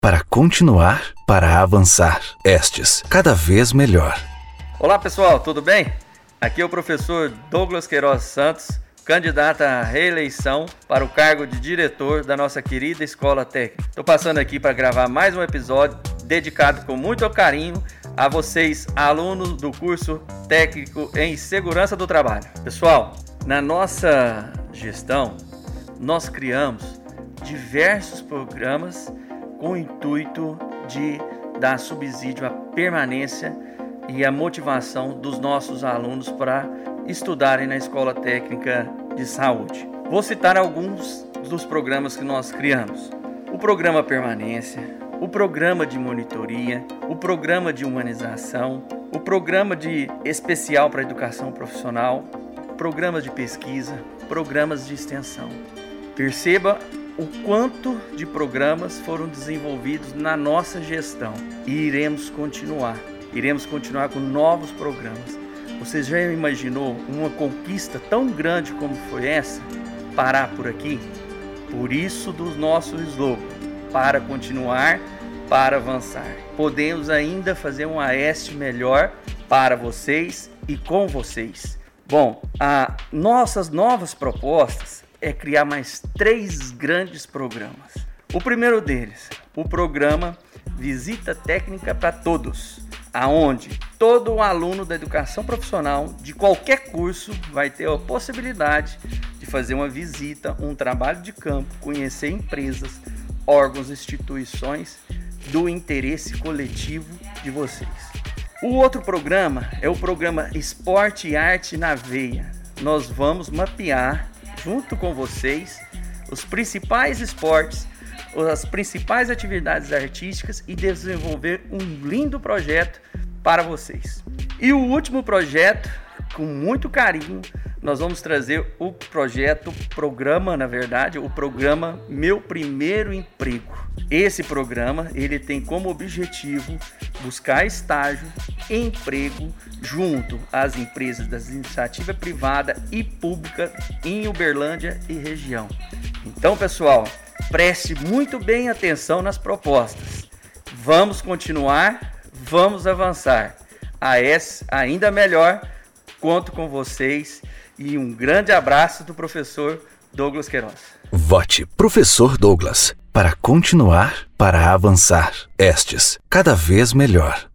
para continuar, para avançar. Estes, cada vez melhor. Olá pessoal, tudo bem? Aqui é o professor Douglas Queiroz Santos, candidato à reeleição para o cargo de diretor da nossa querida escola técnica. Estou passando aqui para gravar mais um episódio dedicado com muito carinho a vocês, alunos do curso técnico em segurança do trabalho. Pessoal, na nossa gestão, nós criamos diversos programas com o intuito de dar subsídio à permanência e à motivação dos nossos alunos para estudarem na Escola Técnica de Saúde. Vou citar alguns dos programas que nós criamos: o programa Permanência, o programa de monitoria, o programa de humanização, o programa de especial para educação profissional, programas de pesquisa, programas de extensão. Perceba o quanto de programas foram desenvolvidos na nossa gestão e iremos continuar. Iremos continuar com novos programas. Você já imaginou uma conquista tão grande como foi essa? Parar por aqui? Por isso do nosso slogan, para continuar, para avançar. Podemos ainda fazer um AEST melhor para vocês e com vocês. Bom, a nossas novas propostas é criar mais três grandes programas. O primeiro deles, o programa Visita Técnica para Todos, aonde todo aluno da educação profissional de qualquer curso vai ter a possibilidade de fazer uma visita, um trabalho de campo, conhecer empresas, órgãos, instituições do interesse coletivo de vocês. O outro programa é o programa Esporte e Arte na Veia. Nós vamos mapear junto com vocês os principais esportes, as principais atividades artísticas e desenvolver um lindo projeto para vocês. E o último projeto, com muito carinho, nós vamos trazer o projeto, programa, na verdade, o programa Meu Primeiro Emprego. Esse programa, ele tem como objetivo buscar estágio, emprego junto às empresas das iniciativa privada e pública em Uberlândia e região. Então, pessoal, preste muito bem atenção nas propostas. Vamos continuar, vamos avançar. A S ainda melhor, conto com vocês e um grande abraço do professor Douglas Queiroz. Vote Professor Douglas para continuar, para avançar. Estes, cada vez melhor.